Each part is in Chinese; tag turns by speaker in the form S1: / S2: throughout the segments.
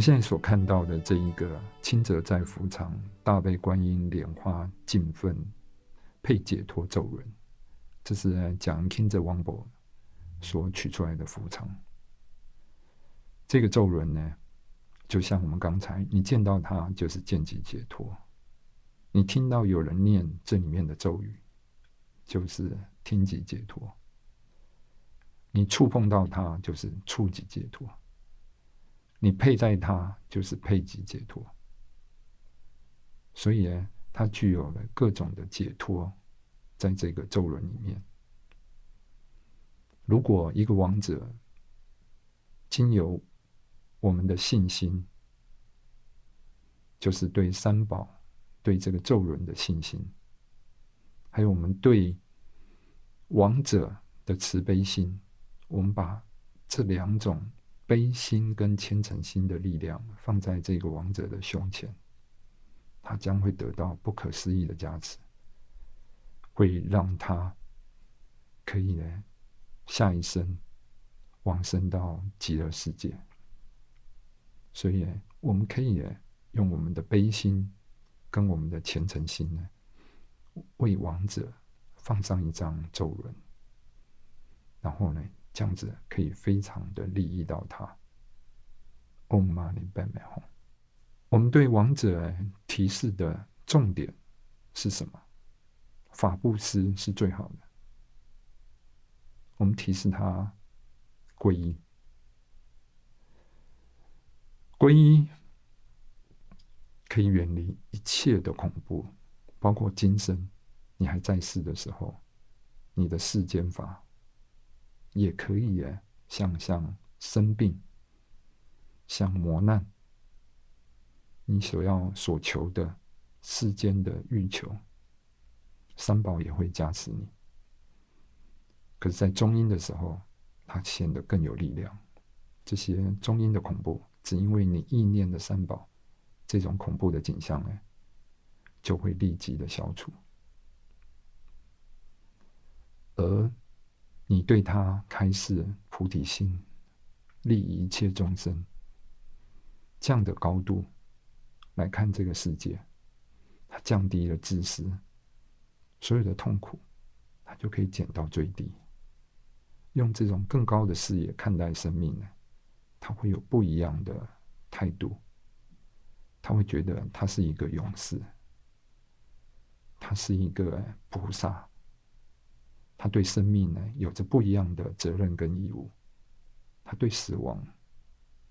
S1: 们现在所看到的这一个轻则在福场，大悲观音莲花敬奋配解脱咒轮，这是讲轻则王伯所取出来的福场。这个咒轮呢，就像我们刚才你见到它就是见即解脱，你听到有人念这里面的咒语，就是听即解脱。你触碰到它就是触即解脱，你佩戴它就是佩即解脱。所以呢，它具有了各种的解脱，在这个咒轮里面。如果一个王者经由我们的信心，就是对三宝、对这个咒轮的信心，还有我们对王者的慈悲心。我们把这两种悲心跟虔诚心的力量放在这个王者的胸前，他将会得到不可思议的加持，会让他可以呢下一生往生到极乐世界。所以，我们可以用我们的悲心跟我们的虔诚心呢，为王者放上一张咒轮，然后呢。这样子可以非常的利益到他。Om Mani p a m e h。我们对王者提示的重点是什么？法布施是最好的。我们提示他皈依，皈依可以远离一切的恐怖，包括今生你还在世的时候，你的世间法。也可以耶，像像生病，像磨难，你所要所求的世间的欲求，三宝也会加持你。可是，在中阴的时候，它显得更有力量。这些中阴的恐怖，只因为你意念的三宝，这种恐怖的景象呢，就会立即的消除，而。你对他开示菩提心，利益一切众生，这样的高度来看这个世界，它降低了自私，所有的痛苦，它就可以减到最低。用这种更高的视野看待生命呢，他会有不一样的态度。他会觉得他是一个勇士，他是一个菩萨。他对生命呢有着不一样的责任跟义务，他对死亡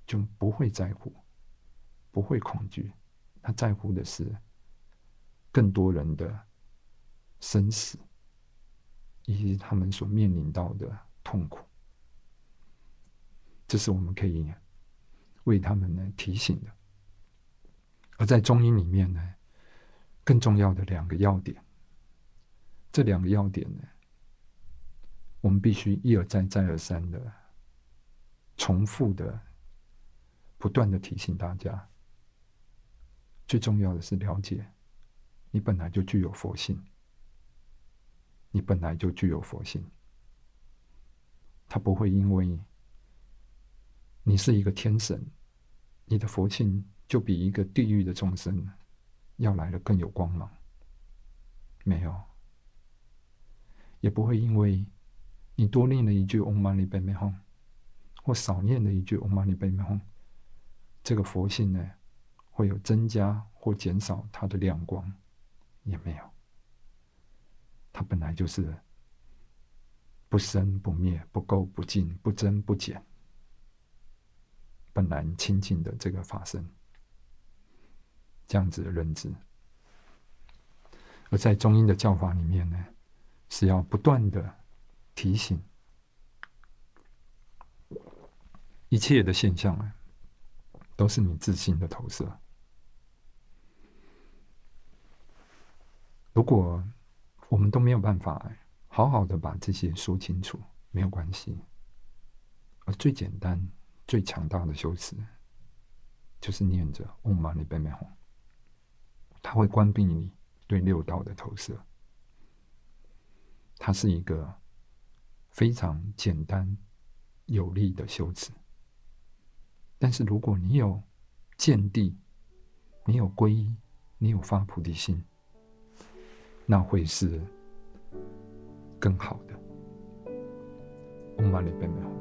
S1: 就不会在乎，不会恐惧，他在乎的是更多人的生死以及他们所面临到的痛苦，这是我们可以为他们呢提醒的。而在中医里面呢，更重要的两个要点，这两个要点呢。我们必须一而再、再而三的重复的、不断的提醒大家。最重要的是了解，你本来就具有佛性，你本来就具有佛性。他不会因为你是一个天神，你的佛性就比一个地狱的众生要来的更有光芒。没有，也不会因为。你多念了一句 “Om Mani p a m e Hum”，或少念了一句 “Om Mani p a m e Hum”，这个佛性呢，会有增加或减少它的亮光，也没有。它本来就是不生不灭、不垢不净、不增不减，本来清净的这个法身，这样子的认知。而在中英的教法里面呢，是要不断的。提醒，一切的现象啊，都是你自信的投射。如果我们都没有办法好好的把这些说清楚，没有关系。而最简单、最强大的修持，就是念着 “Om Mani Padme Hum”，它会关闭你对六道的投射。它是一个。非常简单有力的修辞，但是如果你有见地，你有皈依，你有发菩提心，那会是更好的。嗡嘛呢叭咪吽。